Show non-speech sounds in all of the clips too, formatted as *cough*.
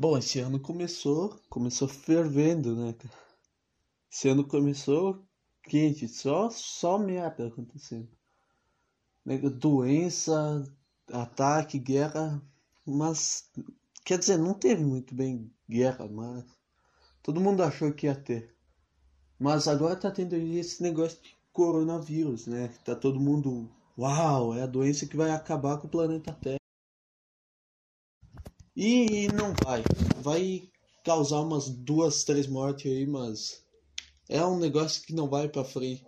Bom, esse ano começou, começou fervendo, né? Esse ano começou quente, só, só merda acontecendo. Né, Doença, ataque, guerra, mas quer dizer, não teve muito bem guerra, mas todo mundo achou que ia ter. Mas agora tá tendo esse negócio de coronavírus, né? Tá todo mundo, uau, é a doença que vai acabar com o planeta Terra. E não vai. Vai causar umas duas, três mortes aí, mas é um negócio que não vai pra frente.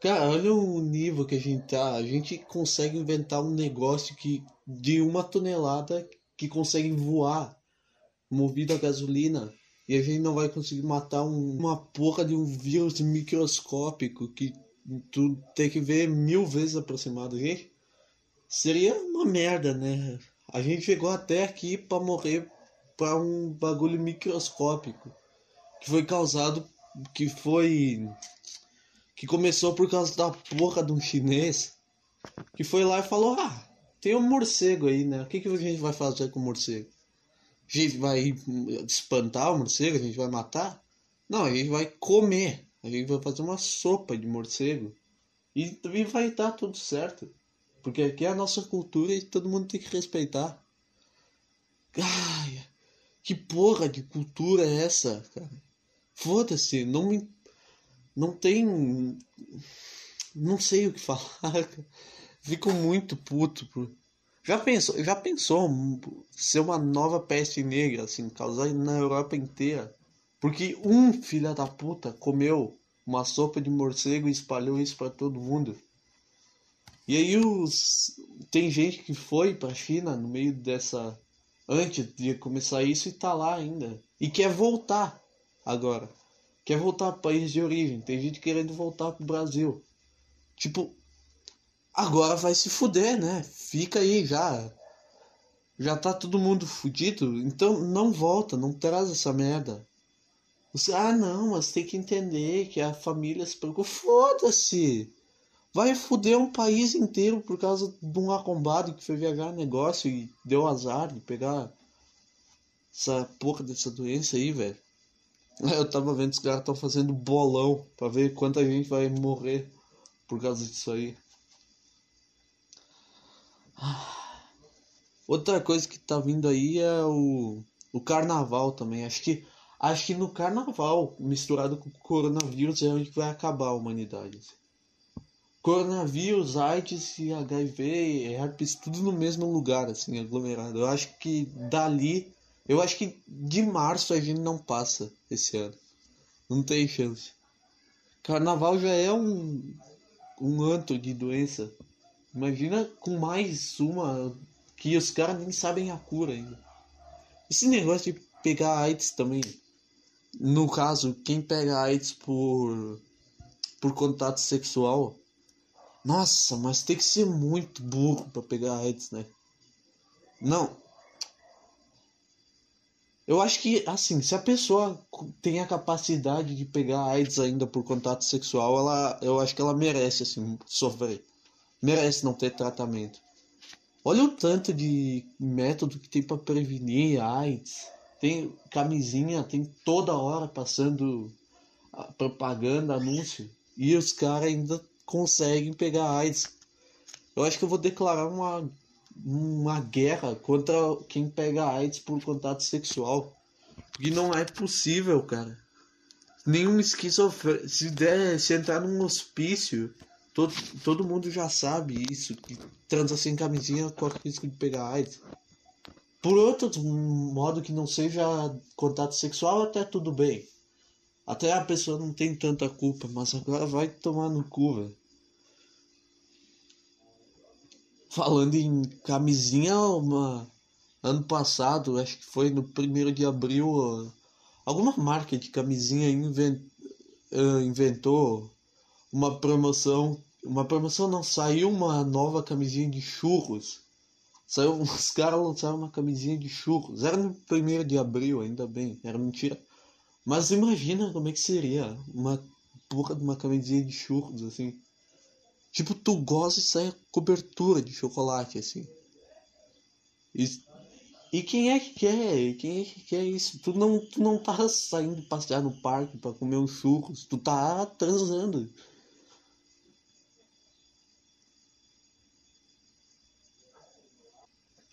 Cara, olha o nível que a gente tá. A gente consegue inventar um negócio que de uma tonelada que consegue voar movido a gasolina. E a gente não vai conseguir matar um, uma porra de um vírus microscópico que tu tem que ver mil vezes aproximado, gente. Seria uma merda, né? A gente chegou até aqui para morrer para um bagulho microscópico que foi causado que foi que começou por causa da porra de um chinês que foi lá e falou: "Ah, tem um morcego aí, né? O que que a gente vai fazer com o morcego? A gente vai espantar o morcego, a gente vai matar? Não, a gente vai comer. A gente vai fazer uma sopa de morcego e, e vai dar tudo certo. Porque aqui é a nossa cultura e todo mundo tem que respeitar. Ai, que porra de cultura é essa, cara? Foda-se, não me. Não tem. Não sei o que falar. *laughs* Fico muito puto. Por... Já pensou, já pensou ser uma nova peste negra, assim, causar na Europa inteira? Porque um filho da puta comeu uma sopa de morcego e espalhou isso para todo mundo. E aí os tem gente que foi para China no meio dessa antes de começar isso e tá lá ainda e quer voltar agora. Quer voltar para o país de origem. Tem gente querendo voltar pro Brasil. Tipo, agora vai se fuder, né? Fica aí já. Já tá todo mundo fudido, então não volta, não traz essa merda. Você, ah, não, mas tem que entender que a família se preocupa. Foda-se! Vai foder um país inteiro por causa de um arrombado que foi viajar negócio e deu azar de pegar essa porra dessa doença aí, velho. Eu tava vendo os caras estão fazendo bolão para ver quanta gente vai morrer por causa disso aí. Outra coisa que tá vindo aí é o, o carnaval também. Acho que acho que no carnaval misturado com o coronavírus é onde vai acabar a humanidade. Coronavírus, AIDS e HIV, herpes, tudo no mesmo lugar, assim, aglomerado. Eu acho que dali, eu acho que de março a gente não passa esse ano. Não tem chance. Carnaval já é um, um anto de doença. Imagina com mais uma que os caras nem sabem a cura ainda. Esse negócio de pegar AIDS também. No caso, quem pega AIDS por, por contato sexual nossa, mas tem que ser muito burro para pegar AIDS, né? Não. Eu acho que, assim, se a pessoa tem a capacidade de pegar AIDS ainda por contato sexual, ela, eu acho que ela merece, assim, sofrer. Merece não ter tratamento. Olha o tanto de método que tem para prevenir AIDS. Tem camisinha, tem toda hora passando propaganda, anúncio. E os caras ainda conseguem pegar AIDS. Eu acho que eu vou declarar uma, uma guerra contra quem pega AIDS por contato sexual. Porque não é possível, cara. Nenhum esquizofrênico. Se, der, se entrar num hospício, todo, todo mundo já sabe isso. Que transa sem camisinha corre risco de pegar AIDS. Por outro modo que não seja contato sexual, até tudo bem. Até a pessoa não tem tanta culpa, mas agora vai tomar no cu, velho. Falando em camisinha, uma... ano passado, acho que foi no primeiro de abril, alguma marca de camisinha invent... inventou uma promoção. Uma promoção não, saiu uma nova camisinha de churros. Saiu, *laughs* os caras lançaram uma camisinha de churros. Era no primeiro de abril, ainda bem, era mentira. Mas imagina como é que seria uma porra de uma camisinha de churros, assim. Tipo, tu gosta de sair cobertura de chocolate, assim. E, E quem é que quer? Quem é que quer isso? Tu não, tu não tá saindo passear no parque para comer uns churros, tu tá transando.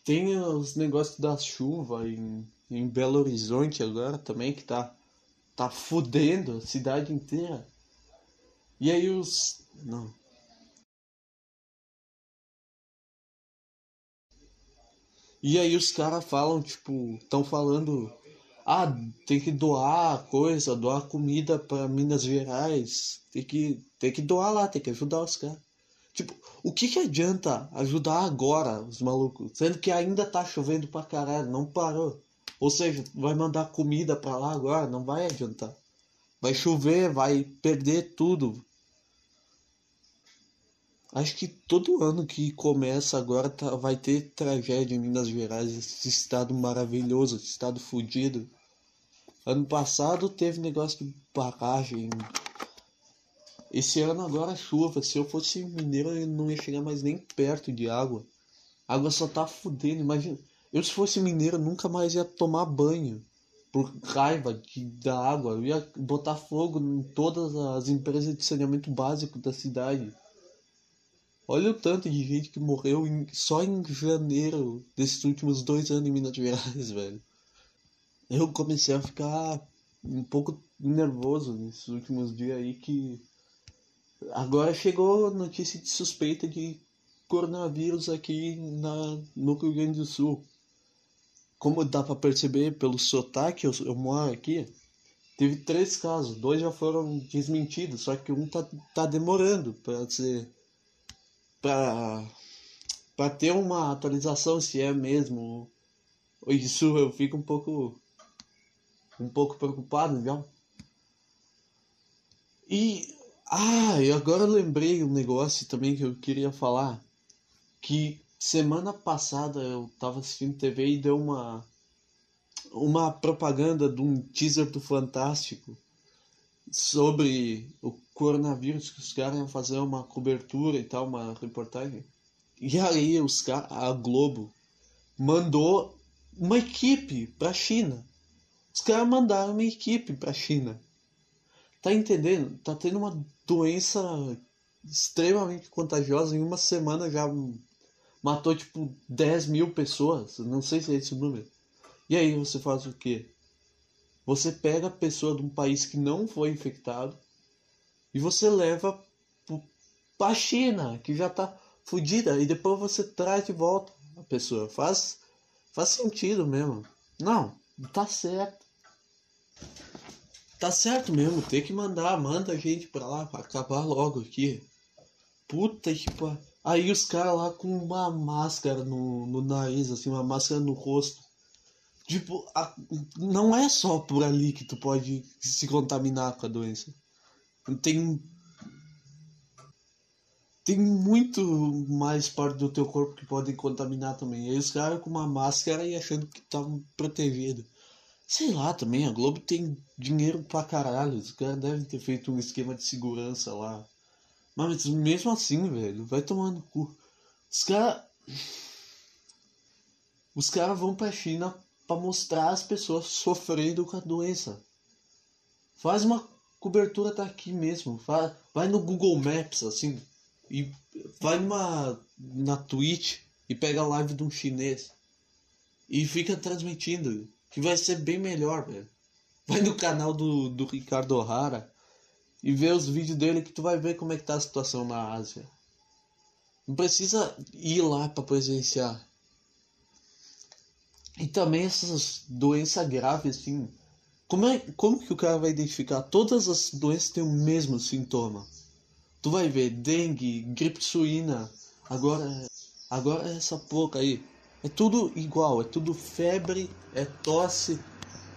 Tem os negócios da chuva em, em Belo Horizonte agora também, que tá, tá fudendo a cidade inteira. E aí os. Não. E aí os caras falam, tipo, estão falando. Ah, tem que doar coisa, doar comida para Minas Gerais. Tem que, tem que doar lá, tem que ajudar os caras. Tipo, o que que adianta ajudar agora os malucos? Sendo que ainda tá chovendo pra caralho, não parou. Ou seja, vai mandar comida pra lá agora, não vai adiantar. Vai chover, vai perder tudo. Acho que todo ano que começa agora tá, vai ter tragédia em Minas Gerais, esse estado maravilhoso, esse estado fudido. Ano passado teve negócio de barragem. Esse ano agora chuva. Se eu fosse mineiro eu não ia chegar mais nem perto de água. A água só tá fudendo. Imagina. Eu se fosse mineiro nunca mais ia tomar banho. Por raiva de, da água. Eu ia botar fogo em todas as empresas de saneamento básico da cidade. Olha o tanto de gente que morreu em, só em janeiro desses últimos dois anos em Minas Gerais, *laughs* velho. Eu comecei a ficar um pouco nervoso nesses últimos dias aí que agora chegou notícia de suspeita de coronavírus aqui na, no Rio Grande do Sul. Como dá para perceber pelo sotaque, eu, eu moro aqui, teve três casos, dois já foram desmentidos, só que um tá, tá demorando para ser para para ter uma atualização se é mesmo. Isso eu fico um pouco um pouco preocupado já e ah e agora eu lembrei um negócio também que eu queria falar que semana passada eu tava assistindo TV e deu uma uma propaganda de um teaser do Fantástico sobre o coronavírus, que os caras iam fazer uma cobertura e tal, uma reportagem. E aí os caras, a Globo mandou uma equipe pra China. Os caras mandaram uma equipe pra China. Tá entendendo? Tá tendo uma doença extremamente contagiosa. Em uma semana já matou tipo 10 mil pessoas. Não sei se é esse o número. E aí você faz o quê? Você pega a pessoa de um país que não foi infectado e você leva para a China, que já está fodida, e depois você traz de volta a pessoa. Faz, faz sentido mesmo. Não, tá certo. Tá certo mesmo, tem que mandar, manda a gente pra lá, pra acabar logo aqui. Puta que pariu. Aí os caras lá com uma máscara no, no nariz, assim, uma máscara no rosto. Tipo, a, não é só por ali que tu pode se contaminar com a doença. Tem. Tem muito mais parte do teu corpo que podem contaminar também. Aí os caras com uma máscara e achando que estavam protegidos. Sei lá também, a Globo tem dinheiro pra caralho. Os caras devem ter feito um esquema de segurança lá. Mas mesmo assim, velho, vai tomando cu. Os caras. Os caras vão pra China para mostrar as pessoas sofrendo com a doença. Faz uma cobertura daqui mesmo. Vai, vai no Google Maps, assim, e vai numa, na Twitch e pega a live de um chinês. E fica transmitindo. Que vai ser bem melhor, velho. Vai no canal do, do Ricardo O'Hara e vê os vídeos dele que tu vai ver como é que tá a situação na Ásia. Não precisa ir lá para presenciar. E também essas doenças graves, assim. Como, é, como que o cara vai identificar? Todas as doenças têm o mesmo sintoma. Tu vai ver dengue, gripe suína, agora, agora essa porca aí. É tudo igual, é tudo febre, é tosse,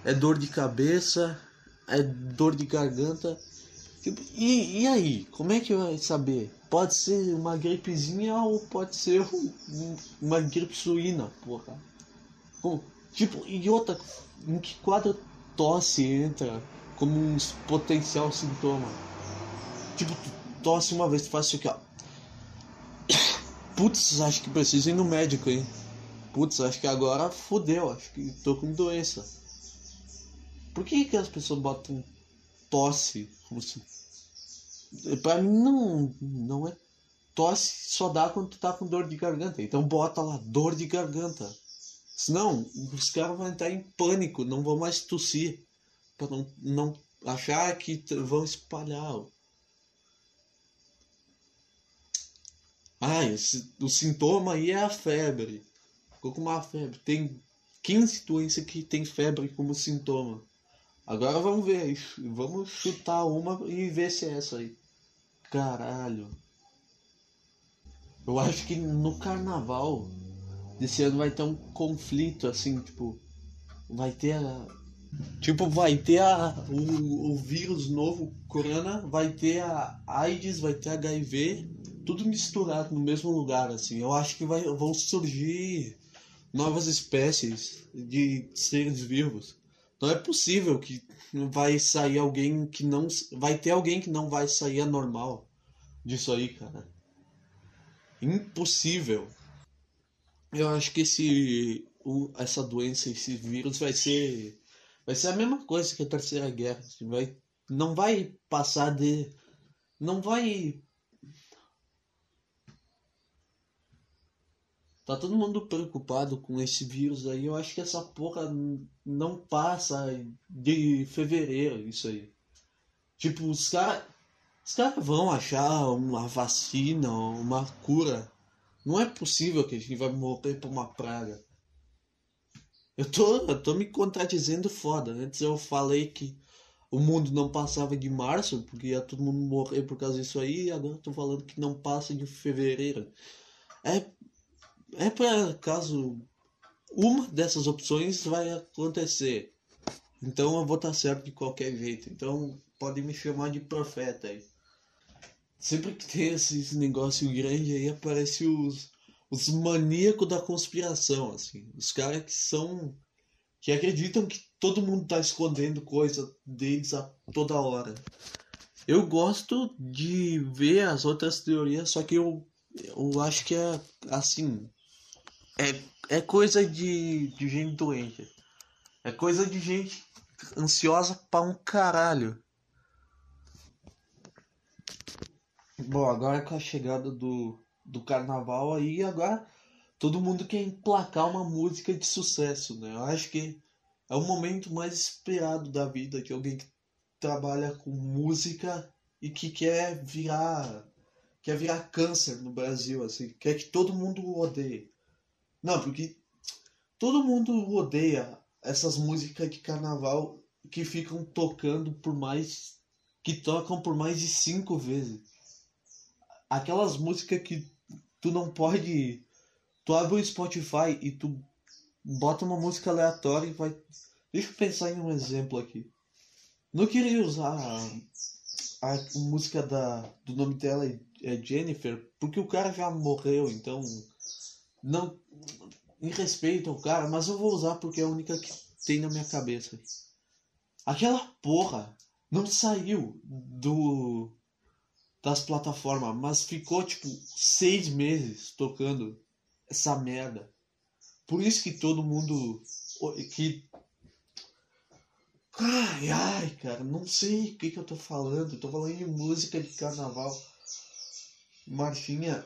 é dor de cabeça, é dor de garganta. E, e aí, como é que vai saber? Pode ser uma gripezinha ou pode ser um, uma gripe suína, porra. Tipo, e outra, em que quadro tosse entra como um potencial sintoma? Tipo, tosse uma vez, tu faz isso aqui, ó. *coughs* Putz, acho que precisa ir no médico, hein? putz, acho que agora fodeu, acho que tô com doença. Por que, que as pessoas botam tosse. Pra mim não, não é tosse, só dá quando tu tá com dor de garganta. Então bota lá, dor de garganta. Senão, os caras vão entrar em pânico, não vão mais tossir. Pra não, não achar que vão espalhar. Ah, o sintoma aí é a febre. Ficou com uma febre. Tem 15 doenças que tem febre como sintoma. Agora vamos ver. Vamos chutar uma e ver se é essa aí. Caralho. Eu acho que no carnaval desse ano vai ter um conflito assim, tipo. Vai ter a. Tipo, vai ter a, o, o vírus novo, corona, vai ter a AIDS, vai ter HIV, tudo misturado no mesmo lugar, assim. Eu acho que vai, vão surgir novas espécies de seres vivos. Não é possível que vai sair alguém que não. Vai ter alguém que não vai sair anormal disso aí, cara. Impossível. Eu acho que esse. O, essa doença, esse vírus vai ser. Vai ser a mesma coisa que a terceira guerra. Assim, vai, não vai passar de. Não vai Tá todo mundo preocupado com esse vírus aí. Eu acho que essa porra não passa de fevereiro, isso aí. Tipo, os caras. Os vão achar uma vacina, uma cura. Não é possível que a gente vai morrer por uma praga. Eu tô, eu tô me contradizendo foda. Antes eu falei que o mundo não passava de março, porque ia todo mundo morrer por causa disso aí, e agora eu tô falando que não passa de fevereiro. É é para caso uma dessas opções vai acontecer. Então eu vou estar certo de qualquer jeito. Então pode me chamar de profeta aí. Sempre que tem esses negócio grande aí aparece os, os maníacos da conspiração, assim. Os caras que são. que acreditam que todo mundo tá escondendo coisa deles a toda hora. Eu gosto de ver as outras teorias, só que eu, eu acho que é assim é, é coisa de, de gente doente. É coisa de gente ansiosa pra um caralho. Bom, agora com a chegada do, do carnaval aí, agora todo mundo quer emplacar uma música de sucesso, né? Eu acho que é o momento mais esperado da vida de alguém que trabalha com música e que quer virar quer virar câncer no Brasil, assim, quer que todo mundo odeie. Não, porque todo mundo odeia essas músicas de carnaval que ficam tocando por mais. que tocam por mais de cinco vezes. Aquelas músicas que tu não pode. Tu abre o Spotify e tu bota uma música aleatória e vai. Deixa eu pensar em um exemplo aqui. Não queria usar a, a música da, do nome dela é Jennifer, porque o cara já morreu, então não em respeito ao cara, mas eu vou usar porque é a única que tem na minha cabeça. Aquela porra não saiu do das plataformas, mas ficou tipo seis meses tocando essa merda. Por isso que todo mundo que Ai, ai, cara, não sei o que, que eu tô falando. Tô falando de música de carnaval. Marchinha,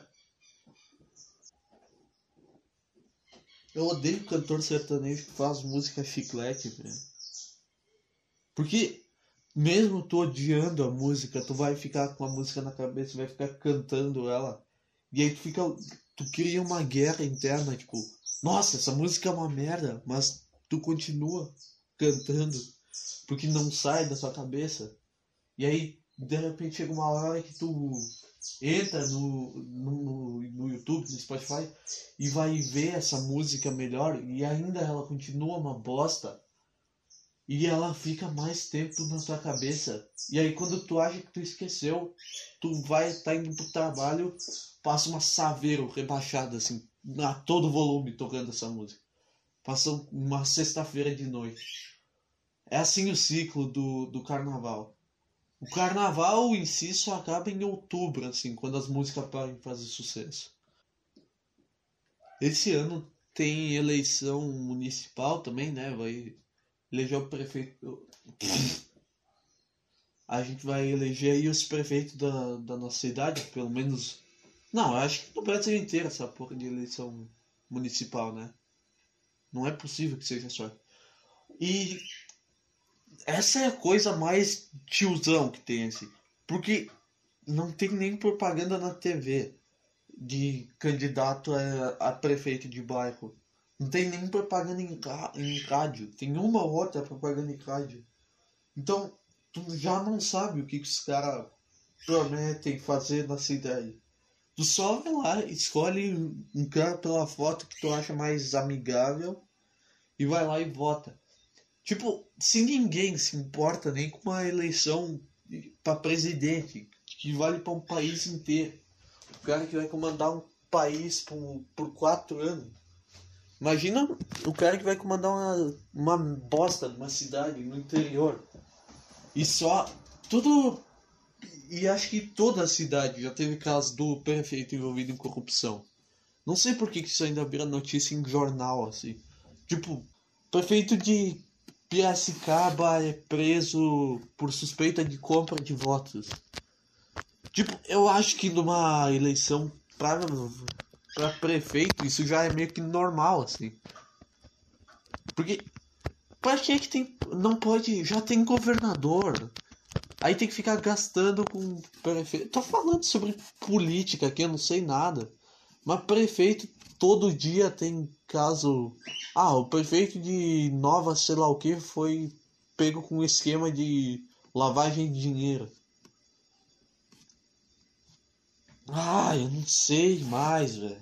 Eu odeio cantor sertanejo que faz música chiclete, velho. Porque mesmo tu odiando a música, tu vai ficar com a música na cabeça, vai ficar cantando ela. E aí tu fica. Tu cria uma guerra interna, tipo, nossa, essa música é uma merda, mas tu continua cantando porque não sai da sua cabeça. E aí, de repente, chega uma hora que tu entra no, no, no YouTube, no Spotify e vai ver essa música melhor e ainda ela continua uma bosta e ela fica mais tempo na tua cabeça. E aí quando tu acha que tu esqueceu, tu vai estar tá indo pro trabalho, passa uma saveiro rebaixada assim, a todo volume tocando essa música. Passa uma sexta-feira de noite. É assim o ciclo do, do carnaval. O carnaval em si só acaba em outubro, assim, quando as músicas param fazer sucesso. Esse ano tem eleição municipal também, né? Vai eleger o prefeito. A gente vai eleger aí os prefeitos da, da nossa cidade, pelo menos. Não, acho que no Brasil inteiro essa porra de eleição municipal, né? Não é possível que seja só. E essa é a coisa mais tiozão que tem, assim. Porque não tem nem propaganda na TV de candidato a, a prefeito de bairro. Não tem nem propaganda em, em rádio. Tem uma ou outra propaganda em rádio. Então, tu já não sabe o que, que os caras prometem fazer na cidade. Tu só vai lá, escolhe um cara pela foto que tu acha mais amigável e vai lá e vota. Tipo, se ninguém se importa nem com uma eleição para presidente, que vale para um país inteiro. O cara que vai comandar um país por, por quatro anos. Imagina o cara que vai comandar uma, uma bosta uma cidade no interior. E só. Tudo. E acho que toda a cidade já teve caso do prefeito envolvido em corrupção. Não sei por que, que isso ainda vira notícia em jornal, assim. Tipo, prefeito de Piracicaba é preso por suspeita de compra de votos. Tipo, eu acho que numa eleição para prefeito isso já é meio que normal assim. Porque para que que tem não pode, já tem governador. Aí tem que ficar gastando com prefeito. Tô falando sobre política aqui, eu não sei nada. Mas prefeito todo dia tem caso. Ah, o prefeito de Nova, sei lá o que, foi pego com um esquema de lavagem de dinheiro. Ah, eu não sei mais, velho.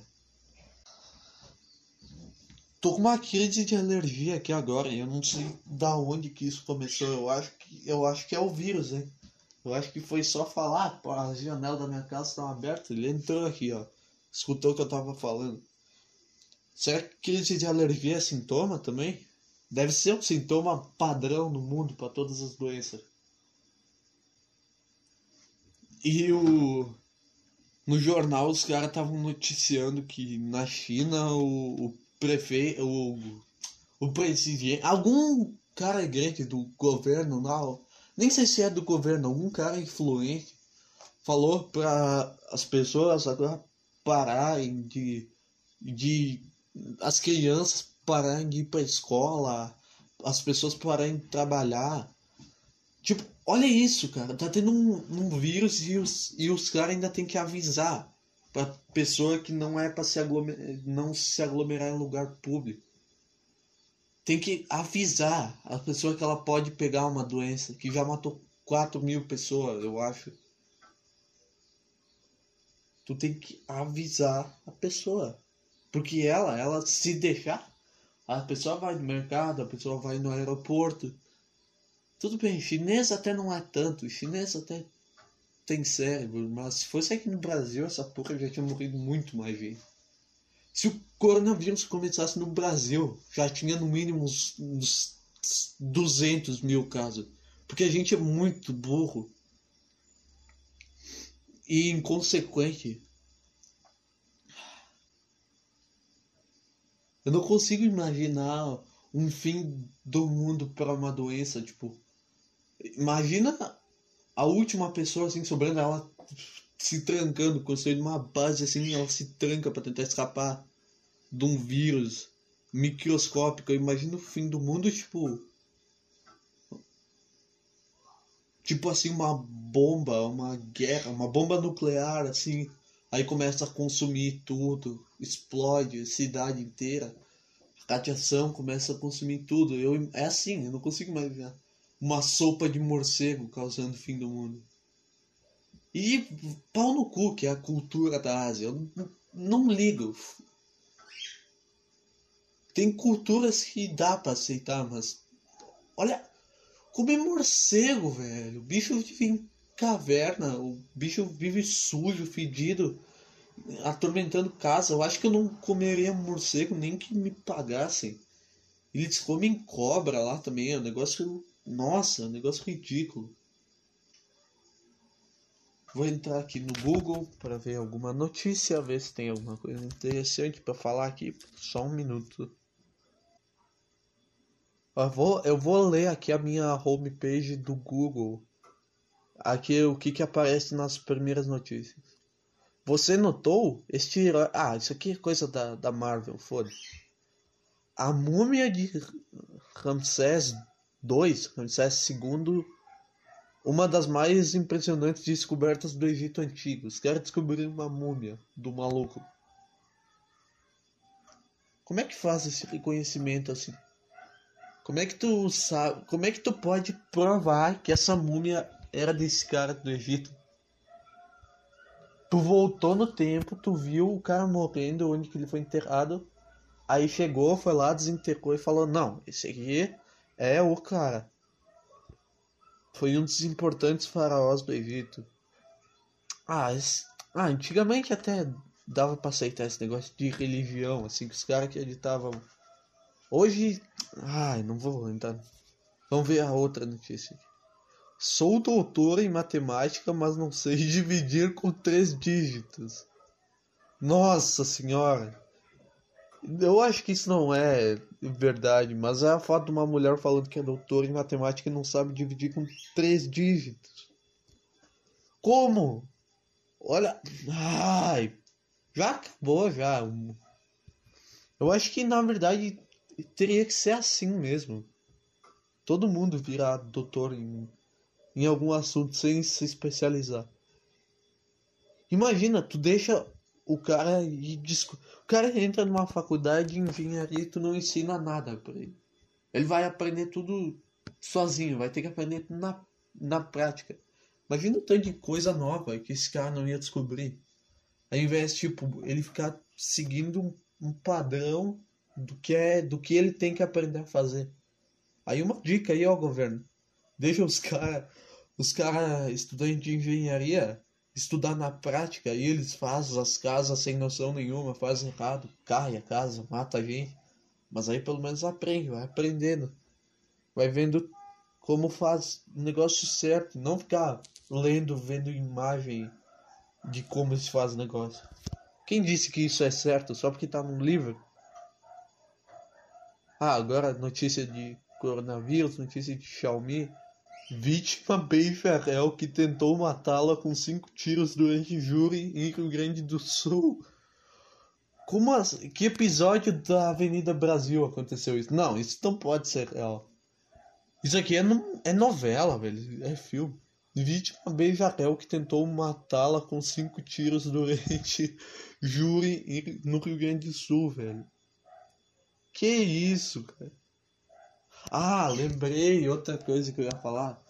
Tô com uma crise de alergia aqui agora eu não sei da onde que isso começou. Eu acho que, eu acho que é o vírus, hein? Eu acho que foi só falar, pô, as janelas da minha casa estão abertas. Ele entrou aqui, ó. Escutou o que eu tava falando. Será que crise de alergia é sintoma também? Deve ser um sintoma padrão no mundo para todas as doenças. E o no jornal os caras estavam noticiando que na China o, o prefeito, o, o presidente, algum cara grande do governo, não, nem sei se é do governo, algum cara influente falou para as pessoas agora pararem de, de as crianças pararem de ir para escola, as pessoas pararem de trabalhar. Tipo, Olha isso, cara. Tá tendo um, um vírus e os, e os caras ainda tem que avisar pra pessoa que não é pra se aglomerar, não se aglomerar em lugar público. Tem que avisar a pessoa que ela pode pegar uma doença que já matou 4 mil pessoas, eu acho. Tu tem que avisar a pessoa. Porque ela, ela se deixar, a pessoa vai no mercado, a pessoa vai no aeroporto tudo bem, chinês até não é tanto, chinês até tem cérebro, mas se fosse aqui no Brasil, essa porra já tinha morrido muito mais gente. Se o coronavírus começasse no Brasil, já tinha no mínimo uns, uns 200 mil casos. Porque a gente é muito burro e inconsequente. Eu não consigo imaginar um fim do mundo para uma doença, tipo, Imagina a última pessoa assim sobrando, ela se trancando, construindo uma base assim, ela se tranca para tentar escapar de um vírus microscópico. Imagina o fim do mundo, tipo. Tipo assim, uma bomba, uma guerra, uma bomba nuclear, assim. Aí começa a consumir tudo, explode a cidade inteira. A radiação começa a consumir tudo. Eu, é assim, eu não consigo imaginar uma sopa de morcego causando o fim do mundo. E pau no cu, que é a cultura da Ásia. Eu não, não ligo. Tem culturas que dá para aceitar, mas. Olha, comer morcego, velho. O bicho vive em caverna, o bicho vive sujo, fedido, atormentando casa. Eu acho que eu não comeria morcego nem que me pagassem. Eles comem cobra lá também, é um negócio nossa, um negócio ridículo. Vou entrar aqui no Google para ver alguma notícia, ver se tem alguma coisa interessante para falar aqui. Só um minuto. Eu vou, eu vou ler aqui a minha homepage do Google. Aqui o que, que aparece nas primeiras notícias. Você notou este herói. Ah, isso aqui é coisa da, da Marvel, foda-se. A múmia de Ramsés II, Ramsés II, uma das mais impressionantes descobertas do Egito Antigo. Os caras descobriram uma múmia do maluco. Como é que faz esse reconhecimento assim? Como é que tu sabe? Como é que tu pode provar que essa múmia era desse cara do Egito? Tu voltou no tempo, tu viu o cara morrendo onde que ele foi enterrado. Aí chegou, foi lá, desenterrou e falou: "Não, esse aqui é o cara". Foi um dos importantes faraós do Egito. Ah, ah antigamente até dava pra aceitar esse negócio de religião, assim, que os caras acreditavam Hoje. Ai, não vou entrar. Vamos ver a outra notícia. Sou doutor em matemática, mas não sei *laughs* dividir com três dígitos. Nossa senhora! Eu acho que isso não é verdade, mas é a foto de uma mulher falando que é doutora em matemática e não sabe dividir com três dígitos. Como? Olha. Ai! Já acabou já. Eu acho que na verdade teria que ser assim mesmo. Todo mundo virar doutor em, em algum assunto sem se especializar. Imagina, tu deixa o cara e disco... o cara entra numa faculdade de engenharia e tu não ensina nada para ele. Ele vai aprender tudo sozinho, vai ter que aprender na, na prática. Imagina o tanto de coisa nova que esse cara não ia descobrir. Ao invés, tipo, ele ficar seguindo um padrão do que é do que ele tem que aprender a fazer. Aí uma dica aí ao governo. Deixa os caras os cara estudantes de engenharia estudar na prática e eles fazem as casas sem noção nenhuma, fazem errado, cai a casa, mata a gente. Mas aí pelo menos aprende, vai aprendendo. Vai vendo como faz o negócio certo, não ficar lendo, vendo imagem de como se faz o negócio. Quem disse que isso é certo só porque tá num livro? Ah, agora notícia de coronavírus, notícia de Xiaomi. Vítima Beijarel que tentou matá-la com cinco tiros durante júri em Rio Grande do Sul. Como assim? Que episódio da Avenida Brasil aconteceu isso? Não, isso não pode ser real. Isso aqui é, no, é novela, velho. É filme. Vítima Beijarel que tentou matá-la com cinco tiros durante *laughs* júri no Rio Grande do Sul, velho. Que isso, cara? Ah, lembrei outra coisa que eu ia falar.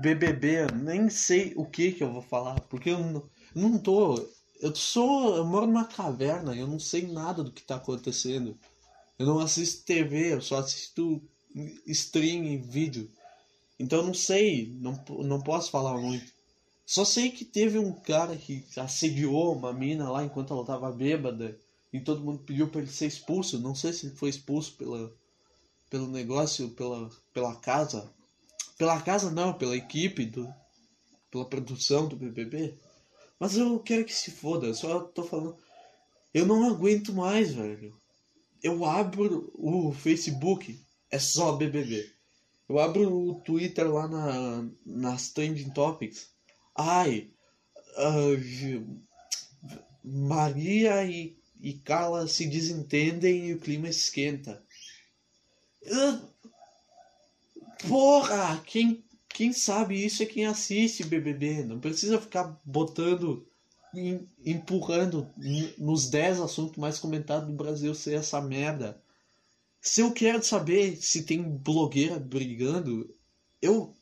BBB, nem sei o que que eu vou falar, porque eu não, não tô. Eu sou. Eu moro numa caverna, eu não sei nada do que tá acontecendo. Eu não assisto TV, eu só assisto stream e vídeo. Então eu não sei, não, não posso falar muito. Só sei que teve um cara que assediou uma mina lá enquanto ela tava bêbada e todo mundo pediu para ele ser expulso. Não sei se ele foi expulso pela, pelo negócio, pela, pela casa. Pela casa não, pela equipe, do, pela produção do BBB. Mas eu quero que se foda, só tô falando. Eu não aguento mais, velho. Eu abro o Facebook, é só BBB. Eu abro o Twitter lá na, nas Trending Topics. Ai, uh, Maria e e Carla se desentendem e o clima esquenta. Porra! Quem, quem sabe isso é quem assiste BBB. Não precisa ficar botando, empurrando nos 10 assuntos mais comentados do Brasil ser essa merda. Se eu quero saber se tem blogueira brigando, eu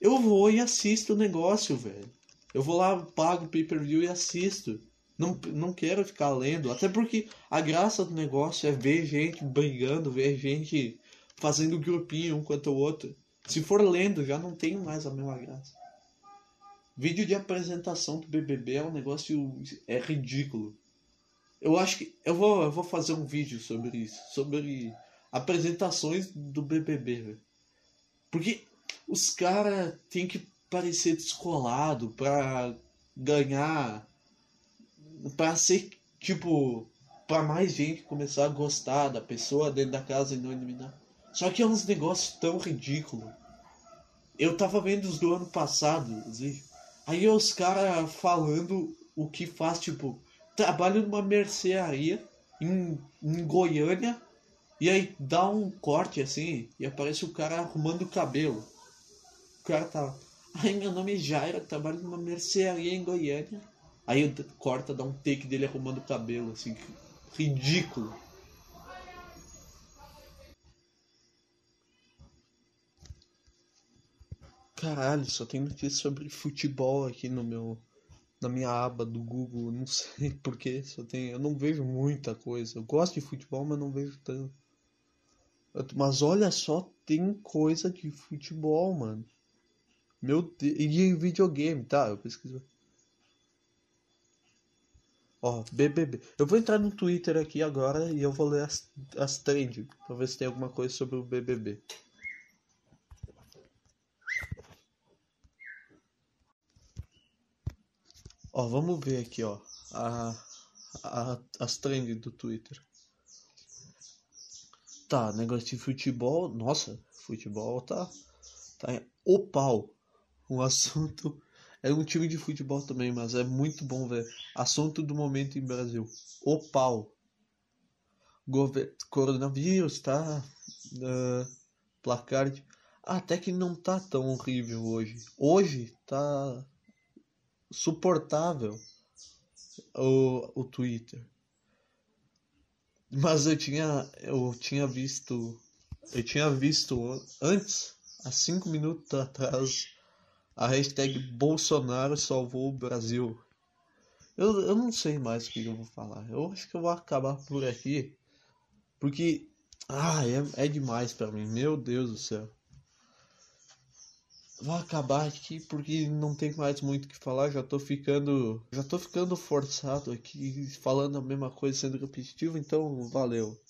eu vou e assisto o negócio, velho. Eu vou lá, pago o pay-per-view e assisto. Não, não quero ficar lendo, até porque a graça do negócio é ver gente brigando, ver gente fazendo grupinho um contra o outro. Se for lendo, já não tem mais a mesma graça. Vídeo de apresentação do BBB é um negócio é ridículo. Eu acho que eu vou, eu vou fazer um vídeo sobre isso, sobre apresentações do BBB. Porque os caras têm que parecer descolado pra ganhar. Pra ser, tipo, pra mais gente começar a gostar da pessoa dentro da casa e não eliminar. Só que é uns negócios tão ridículos. Eu tava vendo os do ano passado, aí os caras falando o que faz, tipo, trabalho numa mercearia em, em Goiânia e aí dá um corte assim e aparece o cara arrumando o cabelo. O cara tá. Ai, meu nome é Jairo, trabalho numa mercearia em Goiânia. Aí corta, dá um take dele arrumando o cabelo, assim, ridículo. Caralho, só tem notícia sobre futebol aqui no meu na minha aba do Google, não *laughs* sei porque só tem, eu não vejo muita coisa. Eu gosto de futebol, mas não vejo tanto. Mas olha só, tem coisa de futebol, mano. Meu Deus, e de videogame, tá? Eu pesquiso. Ó, BBB. Eu vou entrar no Twitter aqui agora e eu vou ler as, as trend, pra ver se tem alguma coisa sobre o BBB. Ó, vamos ver aqui, ó, a, a, as trends do Twitter. Tá, negócio de futebol, nossa, futebol tá, tá o pau. O assunto é um time de futebol também, mas é muito bom ver. Assunto do momento em Brasil, o pau. Gover coronavírus, tá? Uh, placar de... Até que não tá tão horrível hoje. Hoje tá suportável o, o Twitter. Mas eu tinha eu tinha visto eu tinha visto antes, há cinco minutos atrás, a hashtag Bolsonaro salvou o Brasil. Eu, eu não sei mais o que eu vou falar. Eu acho que eu vou acabar por aqui. Porque. Ah, é, é demais para mim. Meu Deus do céu. Vou acabar aqui porque não tem mais muito o que falar, já tô ficando, já tô ficando forçado aqui falando a mesma coisa sendo repetitivo, então valeu.